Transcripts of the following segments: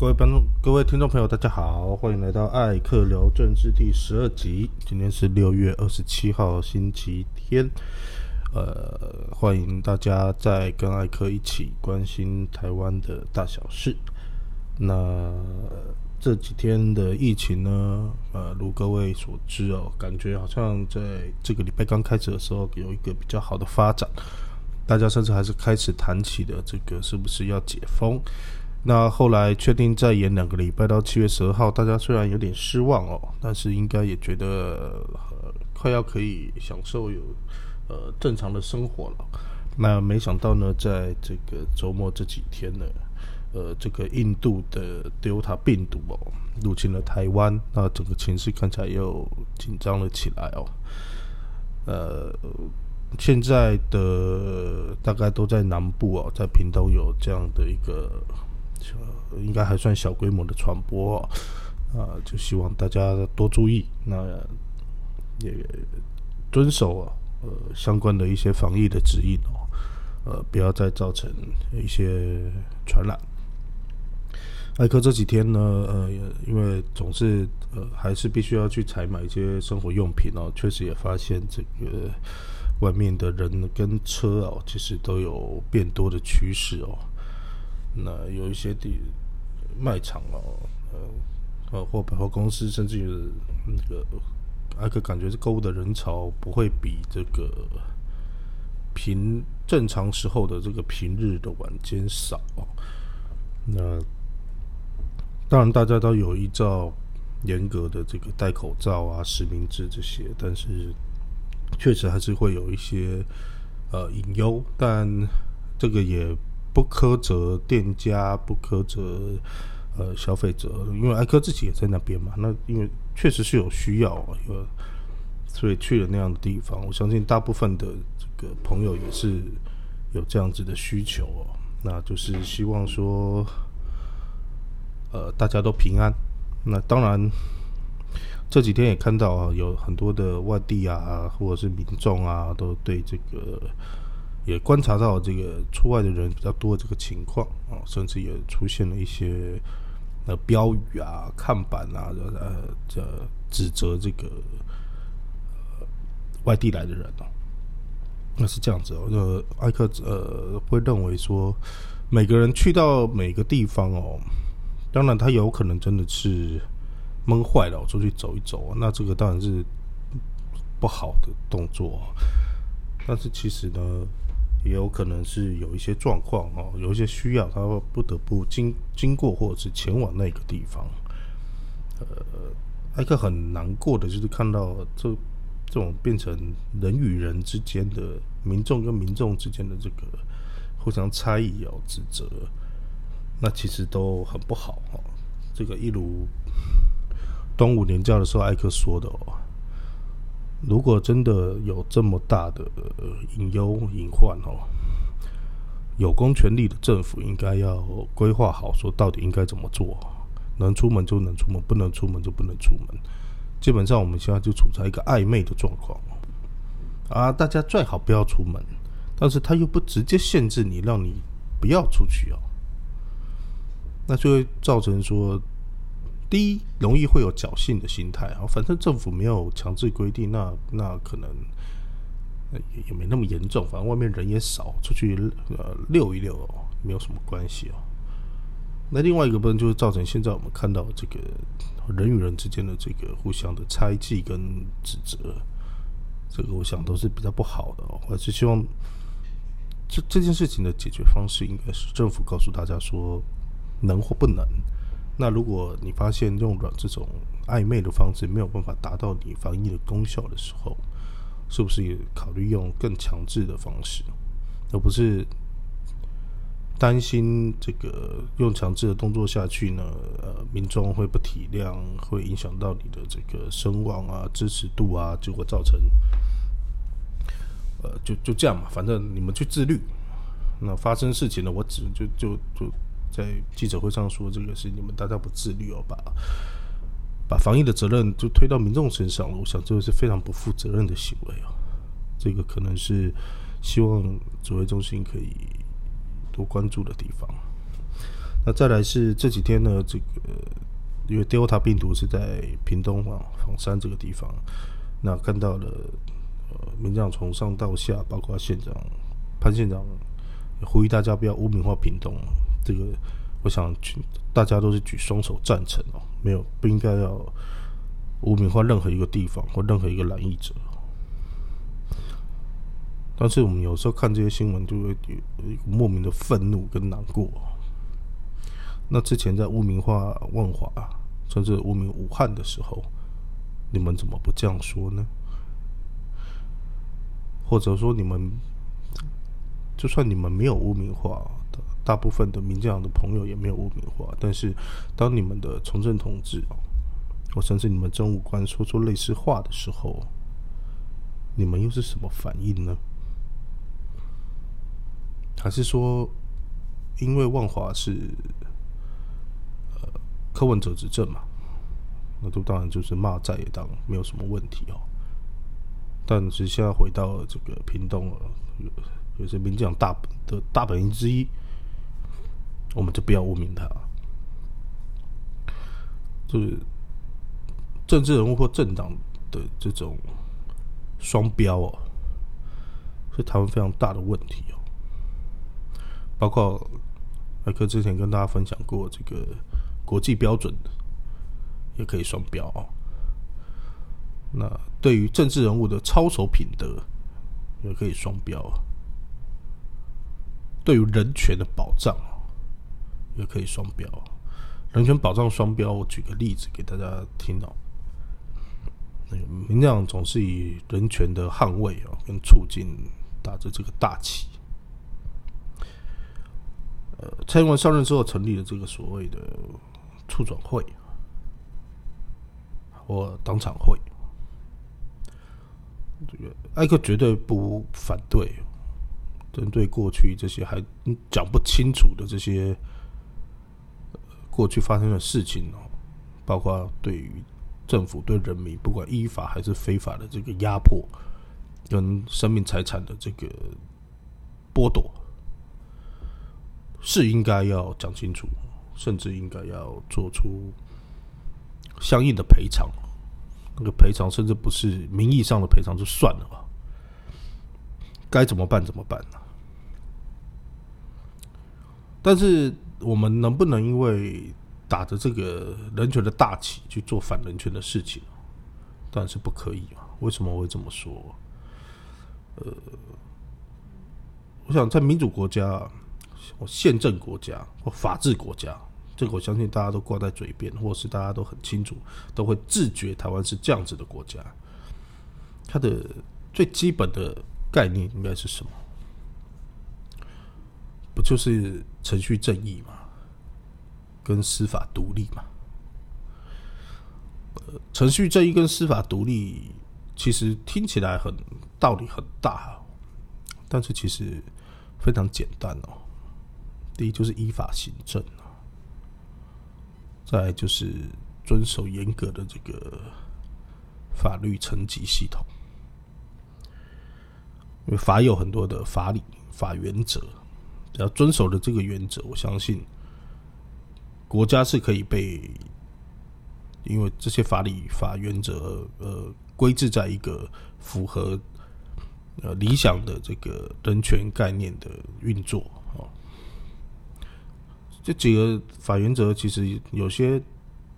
各位观众、各位听众朋友，大家好，欢迎来到艾克聊政治第十二集。今天是六月二十七号，星期天。呃，欢迎大家在跟艾克一起关心台湾的大小事。那这几天的疫情呢？呃，如各位所知哦，感觉好像在这个礼拜刚开始的时候有一个比较好的发展，大家甚至还是开始谈起的这个是不是要解封。那后来确定再延两个礼拜到七月十二号，大家虽然有点失望哦，但是应该也觉得快要可以享受有呃正常的生活了。那没想到呢，在这个周末这几天呢，呃，这个印度的 Delta 病毒哦入侵了台湾，那整个情势看起来又紧张了起来哦。呃，现在的大概都在南部哦，在屏东有这样的一个。应该还算小规模的传播啊，就希望大家多注意，那也遵守啊呃相关的一些防疫的指引哦，呃不要再造成一些传染。艾克这几天呢，呃因为总是呃还是必须要去采买一些生活用品哦，确实也发现这个外面的人跟车哦，其实都有变多的趋势哦。那有一些地卖场哦，呃，或百货公司，甚至于那个，还可感觉是购物的人潮不会比这个平正常时候的这个平日的晚间少。那当然，大家都有依照严格的这个戴口罩啊、实名制这些，但是确实还是会有一些呃隐忧，但这个也。不苛责店家，不苛责呃消费者，因为艾科自己也在那边嘛。那因为确实是有需要，有所以去了那样的地方。我相信大部分的这个朋友也是有这样子的需求哦。那就是希望说，呃，大家都平安。那当然这几天也看到啊，有很多的外地啊，或者是民众啊，都对这个。也观察到这个出外的人比较多这个情况啊，甚至也出现了一些呃标语啊、看板啊，呃，这指责这个外地来的人哦。那是这样子哦，呃，艾克呃会认为说，每个人去到每个地方哦，当然他有可能真的是闷坏了，出去走一走，那这个当然是不好的动作。但是其实呢。也有可能是有一些状况哦，有一些需要，他会不得不经经过或者是前往那个地方。呃，艾克很难过的就是看到这这种变成人与人之间的、民众跟民众之间的这个互相猜疑哦、指责，那其实都很不好哈。这个一如端午年假的时候，艾克说的哦。如果真的有这么大的隐忧隐患哦，有公权力的政府应该要规划好，说到底应该怎么做，能出门就能出门，不能出门就不能出门。基本上我们现在就处在一个暧昧的状况啊，大家最好不要出门，但是他又不直接限制你，让你不要出去哦，那就会造成说。第一，容易会有侥幸的心态啊，反正政府没有强制规定，那那可能也也没那么严重，反正外面人也少，出去呃溜一溜没有什么关系哦。那另外一个部分就是造成现在我们看到这个人与人之间的这个互相的猜忌跟指责，这个我想都是比较不好的哦。我是希望这这件事情的解决方式应该是政府告诉大家说能或不能。那如果你发现用了这种暧昧的方式没有办法达到你防疫的功效的时候，是不是也考虑用更强制的方式，而不是担心这个用强制的动作下去呢？呃，民众会不体谅，会影响到你的这个声望啊、支持度啊，结果造成呃，就就这样嘛，反正你们去自律。那发生事情了，我只就就就。在记者会上说，这个是你们大家不自律哦，把把防疫的责任就推到民众身上了。我想这个是非常不负责任的行为哦。这个可能是希望指挥中心可以多关注的地方。那再来是这几天呢，这个因为 Delta 病毒是在屏东啊凤山这个地方，那看到了呃，民进党从上到下，包括县长潘县长呼吁大家不要污名化屏东，这个我想举大家都是举双手赞成哦，没有不应该要污名化任何一个地方或任何一个染疫者。但是我们有时候看这些新闻，就会有莫名的愤怒跟难过。那之前在污名化万华，甚至污名武汉的时候，你们怎么不这样说呢？或者说你们，就算你们没有污名化，大部分的民进党的朋友也没有污名化，但是当你们的从政同志，或甚至你们政务官说出类似话的时候，你们又是什么反应呢？还是说，因为万华是呃柯文哲执政嘛，那都当然就是骂在野党没有什么问题哦。但是现在回到这个屏东了，有些民进党大的大本营之一，我们就不要污名他，就是政治人物或政党的这种双标哦，是台湾非常大的问题哦。包括艾克之前跟大家分享过，这个国际标准也可以双标啊。那对于政治人物的操守品德也可以双标啊。对于人权的保障也可以双标。人权保障双标，我举个例子给大家听哦。那个民调总是以人权的捍卫啊跟促进打着这个大旗。呃，蔡英文上任之后成立了这个所谓的促转会或党产会，这个艾克绝对不反对。针对过去这些还讲不清楚的这些过去发生的事情哦，包括对于政府对人民不管依法还是非法的这个压迫跟生命财产的这个剥夺。是应该要讲清楚，甚至应该要做出相应的赔偿。那个赔偿甚至不是名义上的赔偿就算了吧，该怎么办怎么办呢？但是我们能不能因为打着这个人权的大旗去做反人权的事情？当然是不可以嘛。为什么会这么说？呃，我想在民主国家。宪政国家或法治国家，这个我相信大家都挂在嘴边，或是大家都很清楚，都会自觉台湾是这样子的国家。它的最基本的概念应该是什么？就是程序正义嘛，跟司法独立嘛？程序正义跟司法独立，其实听起来很道理很大，但是其实非常简单哦。第一就是依法行政再就是遵守严格的这个法律层级系统，因为法有很多的法理、法原则，只要遵守的这个原则，我相信国家是可以被，因为这些法理、法原则呃规制在一个符合呃理想的这个人权概念的运作啊。这几个法原则其实有些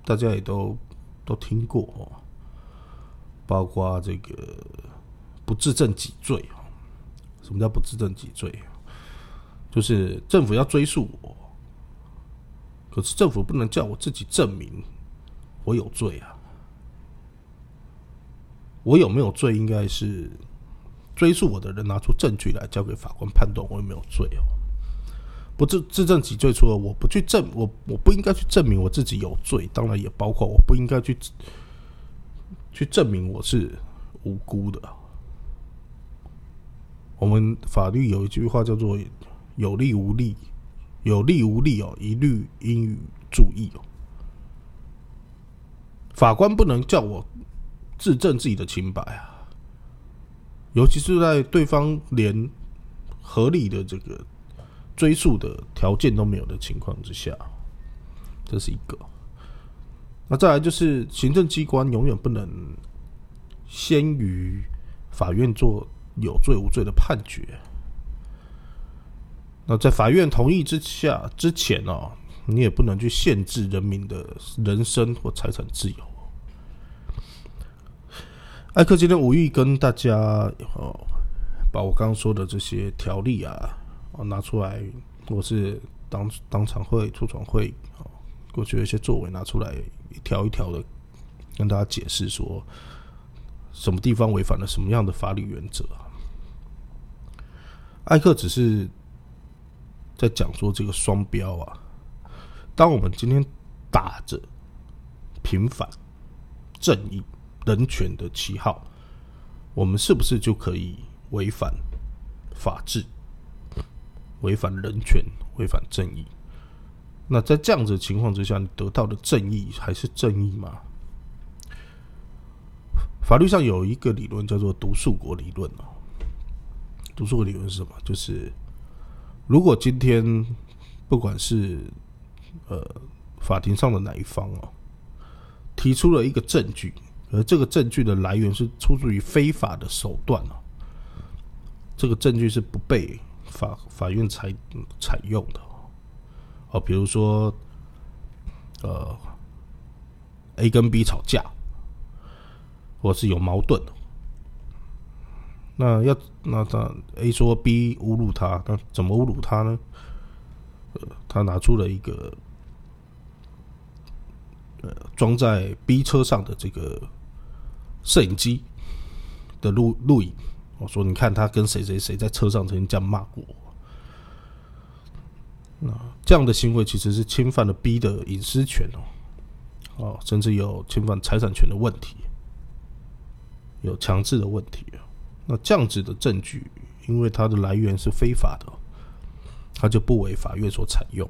大家也都都听过哦，包括这个不自证己罪什么叫不自证己罪？就是政府要追诉我，可是政府不能叫我自己证明我有罪啊。我有没有罪，应该是追诉我的人拿出证据来交给法官判断我有没有罪哦。不自自证己罪，除了我不去证，我我不应该去证明我自己有罪，当然也包括我不应该去去证明我是无辜的。我们法律有一句话叫做“有利无利，有利无利哦，一律应予注意哦”。法官不能叫我自证自己的清白啊，尤其是在对方连合理的这个。追诉的条件都没有的情况之下，这是一个。那再来就是行政机关永远不能先于法院做有罪无罪的判决。那在法院同意之下之前哦，你也不能去限制人民的人身或财产自由。艾克今天无意跟大家哦，把我刚刚说的这些条例啊，拿出来，或是当当场会、出场会，哦过去的一些作为拿出来一条一条的跟大家解释，说什么地方违反了什么样的法律原则啊？艾克只是在讲说这个双标啊，当我们今天打着平反、正义。人权的旗号，我们是不是就可以违反法治、违反人权、违反正义？那在这样子的情况之下，你得到的正义还是正义吗？法律上有一个理论叫做“毒树国理论”哦。毒树国理论是什么？就是如果今天不管是呃法庭上的哪一方哦，提出了一个证据。而这个证据的来源是出自于非法的手段哦，这个证据是不被法法院采采用的哦。比如说，呃，A 跟 B 吵架，或是有矛盾，那要那他 A 说 B 侮辱他，那怎么侮辱他呢？他拿出了一个呃装在 B 车上的这个。摄影机的录录影，我说：“你看他跟谁谁谁在车上曾经这样骂过我。”那这样的行为其实是侵犯了 B 的隐私权哦，哦，甚至有侵犯财产权的问题，有强制的问题。那这样子的证据，因为它的来源是非法的，它就不为法院所采用。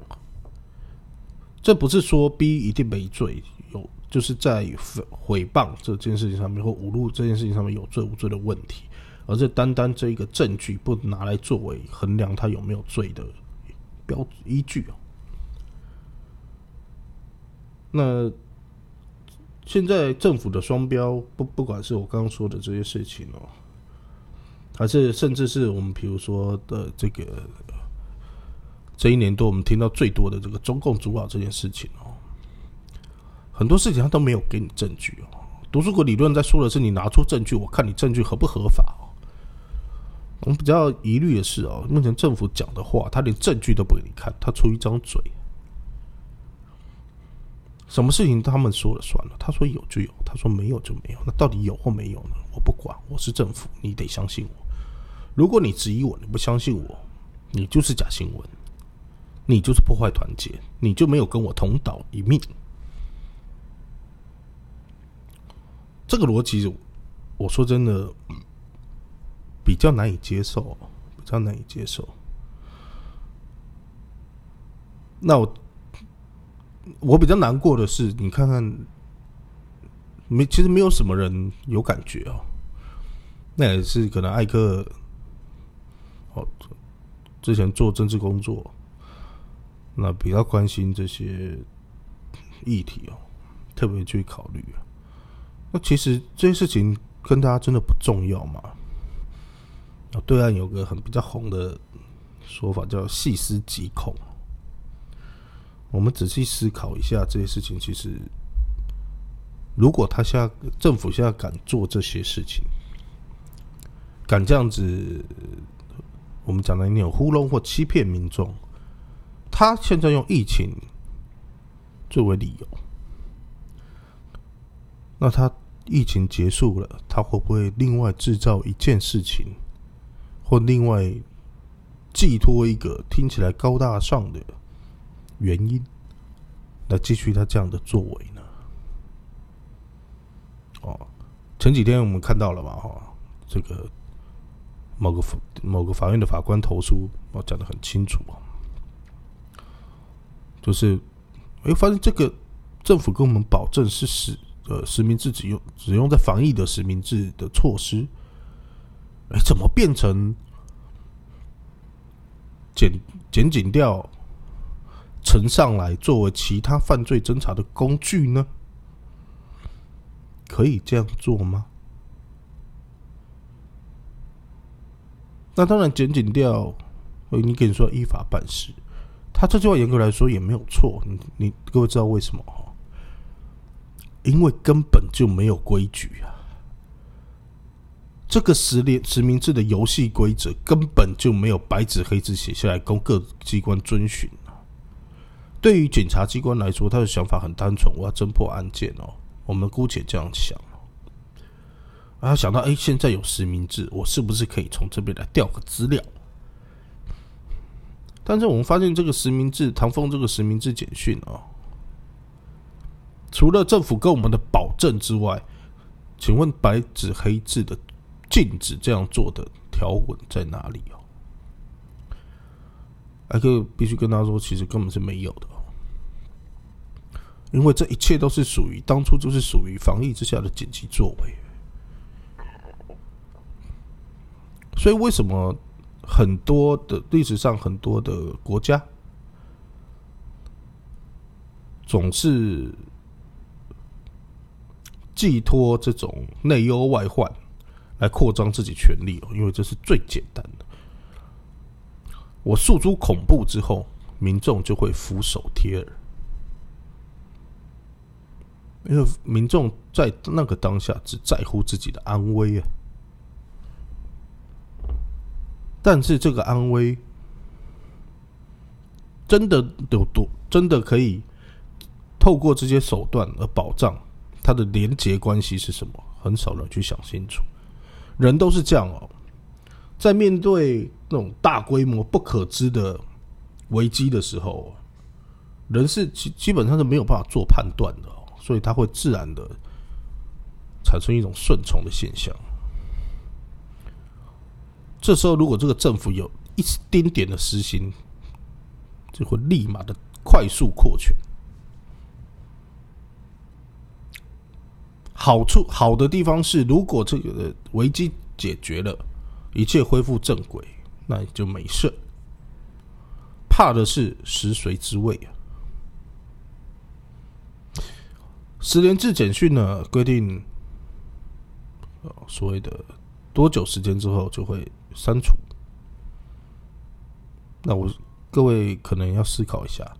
这不是说 B 一定没罪。有就是在诽谤这件事情上面或侮辱这件事情上面有罪无罪的问题，而这单单这一个证据不拿来作为衡量他有没有罪的标依据哦。那现在政府的双标，不不管是我刚刚说的这些事情哦，还是甚至是我们比如说的这个这一年多我们听到最多的这个中共主导这件事情哦。很多事情他都没有给你证据哦。读书国理论在说的是你拿出证据，我看你证据合不合法哦。我们比较疑虑的是哦，目前政府讲的话，他连证据都不给你看，他出一张嘴。什么事情他们说了算了，他说有就有，他说没有就没有。那到底有或没有呢？我不管，我是政府，你得相信我。如果你质疑我，你不相信我，你就是假新闻，你就是破坏团结，你就没有跟我同岛一命。这个逻辑，我说真的，比较难以接受，比较难以接受。那我我比较难过的是，你看看，没，其实没有什么人有感觉哦。那也是可能艾克，哦，之前做政治工作，那比较关心这些议题哦，特别去考虑。那其实这些事情跟大家真的不重要吗？啊，对岸有个很比较红的说法叫“细思极恐”。我们仔细思考一下这些事情，其实如果他现在政府现在敢做这些事情，敢这样子，我们讲的那种糊弄或欺骗民众，他现在用疫情作为理由，那他。疫情结束了，他会不会另外制造一件事情，或另外寄托一个听起来高大上的原因，来继续他这样的作为呢？哦，前几天我们看到了吧，哈，这个某个某个法院的法官投诉，我讲的很清楚，就是哎，发现这个政府跟我们保证是实。呃，实名制只用只用在防疫的实名制的措施，哎，怎么变成检检警调呈上来作为其他犯罪侦查的工具呢？可以这样做吗？那当然，检警调，你跟你说依法办事，他这句话严格来说也没有错。你你各位知道为什么哈？因为根本就没有规矩啊！这个实联实名制的游戏规则根本就没有白纸黑字写下来供各机关遵循啊！对于检察机关来说，他的想法很单纯：我要侦破案件哦。我们姑且这样想。然后想到，哎，现在有实名制，我是不是可以从这边来调个资料？但是我们发现，这个实名制，唐风这个实名制简讯啊，除了政府跟我们的保证之外，请问白纸黑字的禁止这样做的条文在哪里哦？艾克必须跟他说，其实根本是没有的，因为这一切都是属于当初就是属于防疫之下的紧急作为。所以，为什么很多的历史上很多的国家总是寄托这种内忧外患来扩张自己权力哦？因为这是最简单的。我诉诸恐怖之后，民众就会俯首帖耳，因为民众在那个当下只在乎自己的安危啊。但是这个安危真的有多？真的可以透过这些手段而保障它的连结关系是什么？很少人去想清楚。人都是这样哦，在面对那种大规模不可知的危机的时候，人是基基本上是没有办法做判断的哦，所以他会自然的产生一种顺从的现象。这时候，如果这个政府有一丁点的私心，就会立马的快速扩权。好处好的地方是，如果这个危机解决了，一切恢复正轨，那也就没事。怕的是食髓知味啊！十连制简讯呢规定，所谓的多久时间之后就会。删除，那我各位可能要思考一下，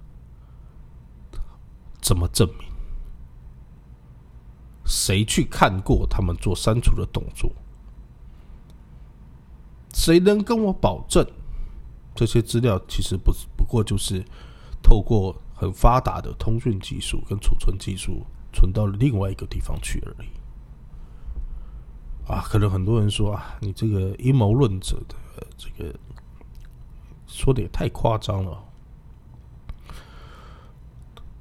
怎么证明？谁去看过他们做删除的动作？谁能跟我保证这些资料其实不不过就是透过很发达的通讯技术跟储存技术存到另外一个地方去而已？啊，可能很多人说啊，你这个阴谋论者的这个说的也太夸张了。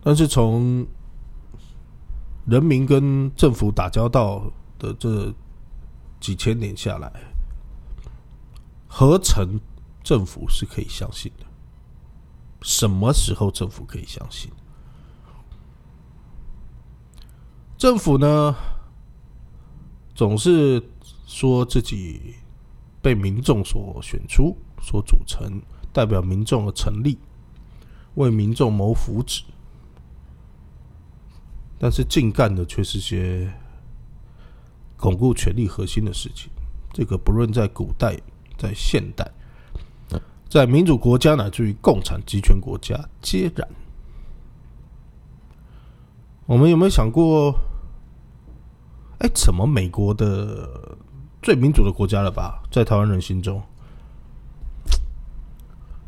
但是从人民跟政府打交道的这几千年下来，合成政府是可以相信的。什么时候政府可以相信？政府呢？总是说自己被民众所选出、所组成，代表民众而成立，为民众谋福祉，但是净干的却是些巩固权力核心的事情。这个不论在古代、在现代、在民主国家乃至于共产集权国家，皆然。我们有没有想过？哎，怎么美国的最民主的国家了吧？在台湾人心中，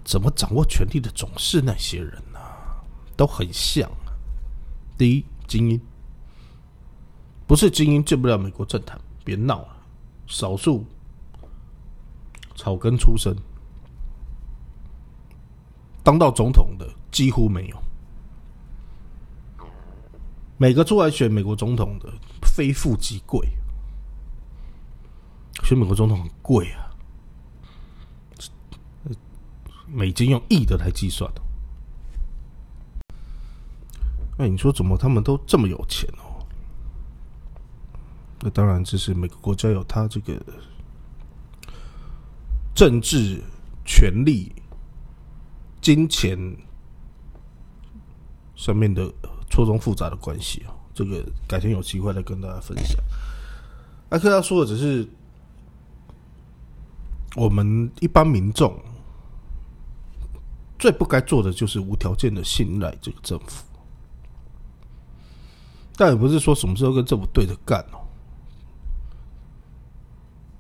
怎么掌握权力的总是那些人呢？都很像。第一，精英，不是精英进不了美国政坛，别闹了。少数草根出身，当到总统的几乎没有。每个出来选美国总统的。非富即贵，选美国总统很贵啊，美金用亿的来计算的。那你说怎么他们都这么有钱哦？那当然，这是每个国家有他这个政治权力、金钱上面的错综复杂的关系啊，这个改天有机会再跟大家分享。艾克要说的只是我们一般民众最不该做的就是无条件的信赖这个政府，但也不是说什么时候跟政府对着干哦。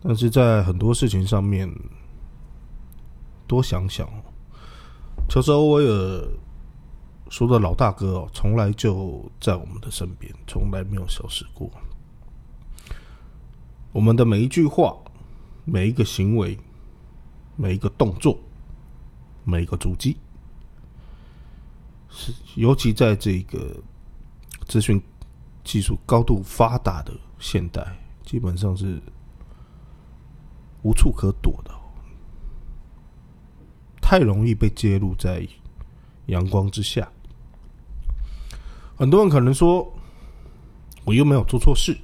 但是在很多事情上面，多想想哦。乔治·欧威尔说的老大哥哦，从来就在我们的身边，从来没有消失过。我们的每一句话、每一个行为、每一个动作、每一个足迹，是尤其在这个资讯技术高度发达的现代，基本上是。无处可躲的，太容易被揭露在阳光之下。很多人可能说，我又没有做错事，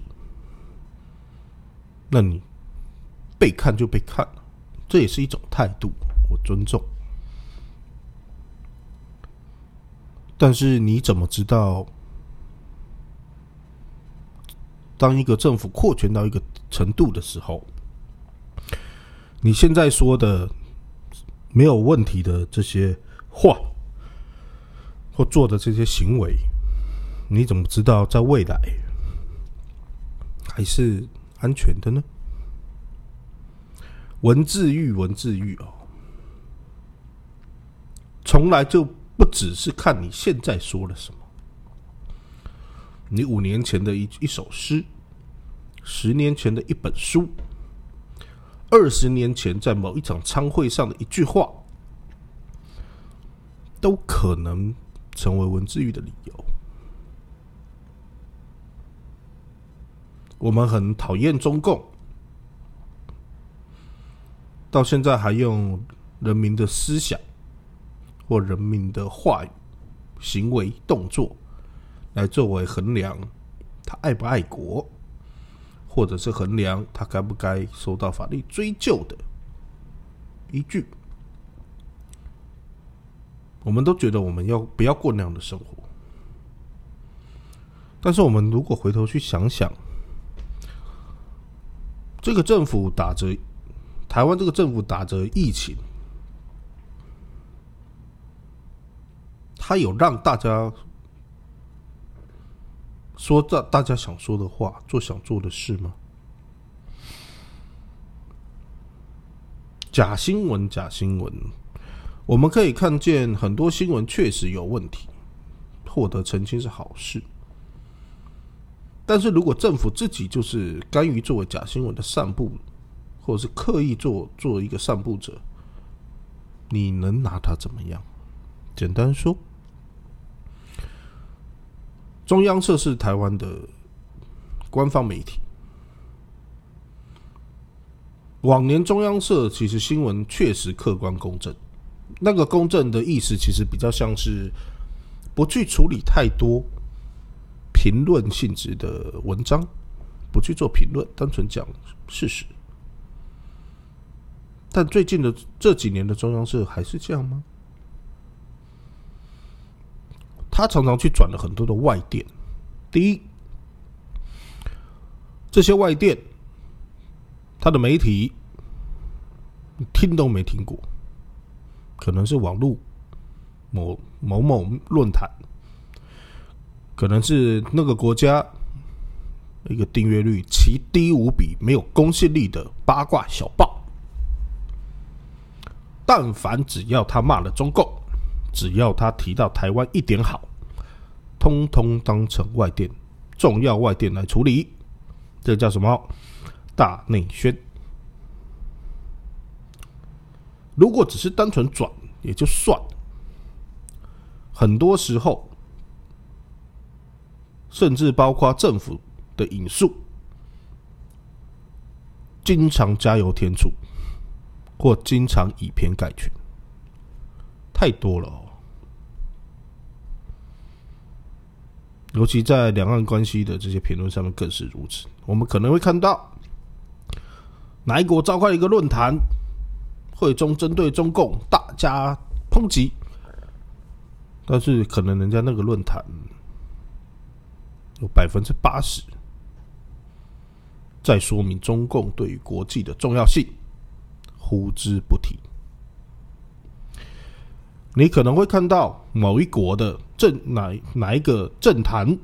那你被看就被看，这也是一种态度，我尊重。但是你怎么知道，当一个政府扩权到一个程度的时候？你现在说的没有问题的这些话或做的这些行为，你怎么知道在未来还是安全的呢？文字狱，文字狱哦，从来就不只是看你现在说了什么，你五年前的一一首诗，十年前的一本书。二十年前在某一场参会上的一句话，都可能成为文字狱的理由。我们很讨厌中共，到现在还用人民的思想或人民的话语、行为、动作来作为衡量他爱不爱国。或者是衡量他该不该受到法律追究的依据，我们都觉得我们要不要过那样的生活？但是我们如果回头去想想，这个政府打着台湾这个政府打着疫情，他有让大家。说大大家想说的话，做想做的事吗？假新闻，假新闻，我们可以看见很多新闻确实有问题，获得澄清是好事。但是如果政府自己就是甘于作为假新闻的散布，或者是刻意做做一个散布者，你能拿他怎么样？简单说。中央社是台湾的官方媒体。往年中央社其实新闻确实客观公正，那个公正的意思其实比较像是不去处理太多评论性质的文章，不去做评论，单纯讲事实。但最近的这几年的中央社还是这样吗？他常常去转了很多的外电。第一，这些外电，他的媒体听都没听过，可能是网络某某某论坛，可能是那个国家一个订阅率奇低无比、没有公信力的八卦小报。但凡只要他骂了中共，只要他提到台湾一点好。通通当成外电，重要外电来处理，这叫什么？大内宣。如果只是单纯转也就算了，很多时候，甚至包括政府的引述，经常加油添醋，或经常以偏概全，太多了哦。尤其在两岸关系的这些评论上面更是如此。我们可能会看到，哪一国召开一个论坛，会中针对中共大加抨击，但是可能人家那个论坛有百分之八十在说明中共对于国际的重要性，呼之不提。你可能会看到某一国的政哪哪一个政坛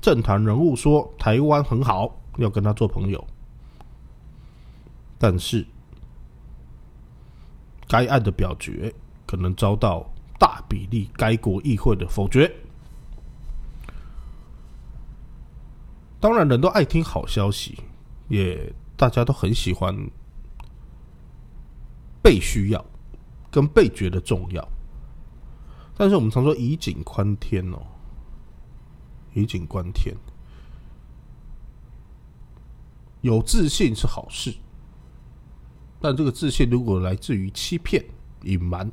政坛人物说台湾很好，要跟他做朋友，但是该案的表决可能遭到大比例该国议会的否决。当然，人都爱听好消息，也大家都很喜欢被需要。跟被觉得重要，但是我们常说以景观天哦，以景观天，有自信是好事，但这个自信如果来自于欺骗、隐瞒，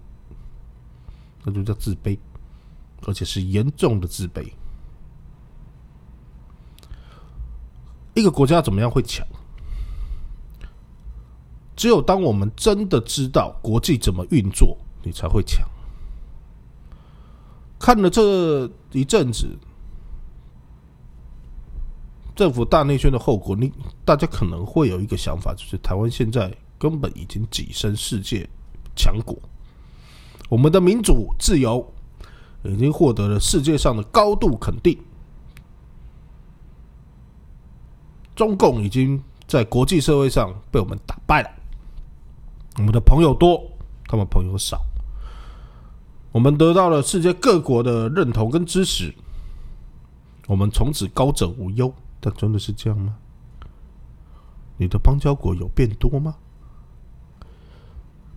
那就叫自卑，而且是严重的自卑。一个国家怎么样会强？只有当我们真的知道国际怎么运作，你才会强。看了这一阵子政府大内宣的后果，你大家可能会有一个想法，就是台湾现在根本已经跻身世界强国，我们的民主自由已经获得了世界上的高度肯定，中共已经在国际社会上被我们打败了。我们的朋友多，他们朋友少。我们得到了世界各国的认同跟支持，我们从此高枕无忧。但真的是这样吗？你的邦交国有变多吗？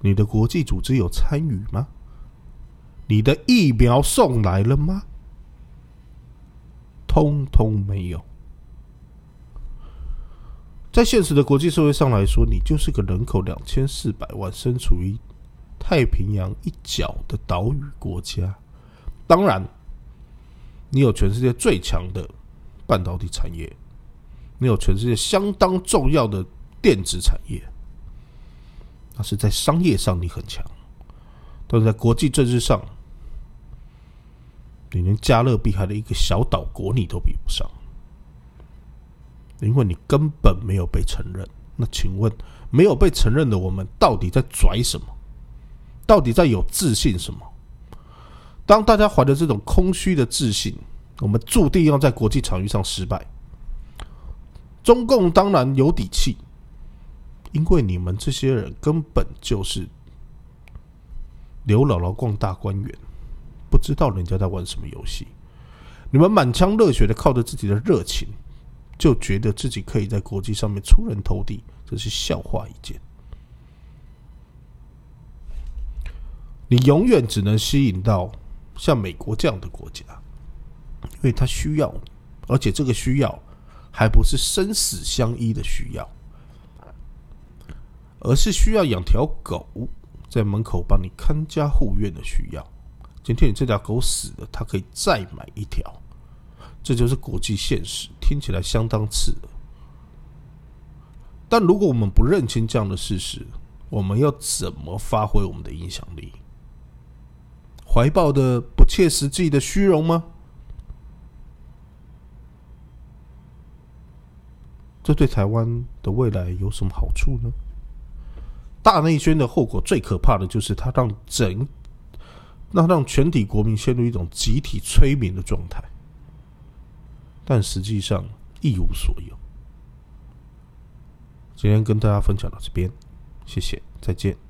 你的国际组织有参与吗？你的疫苗送来了吗？通通没有。在现实的国际社会上来说，你就是个人口两千四百万、身处于太平洋一角的岛屿国家。当然，你有全世界最强的半导体产业，你有全世界相当重要的电子产业，是在商业上你很强，但是在国际政治上，你连加勒比海的一个小岛国你都比不上。因为你根本没有被承认，那请问没有被承认的我们到底在拽什么？到底在有自信什么？当大家怀着这种空虚的自信，我们注定要在国际场域上失败。中共当然有底气，因为你们这些人根本就是刘姥姥逛大观园，不知道人家在玩什么游戏。你们满腔热血的靠着自己的热情。就觉得自己可以在国际上面出人头地，这是笑话一件。你永远只能吸引到像美国这样的国家，因为他需要，而且这个需要还不是生死相依的需要，而是需要养条狗在门口帮你看家护院的需要。今天你这条狗死了，它可以再买一条。这就是国际现实，听起来相当刺耳。但如果我们不认清这样的事实，我们要怎么发挥我们的影响力？怀抱的不切实际的虚荣吗？这对台湾的未来有什么好处呢？大内宣的后果最可怕的就是它让整，那让全体国民陷入一种集体催眠的状态。但实际上一无所有。今天跟大家分享到这边，谢谢，再见。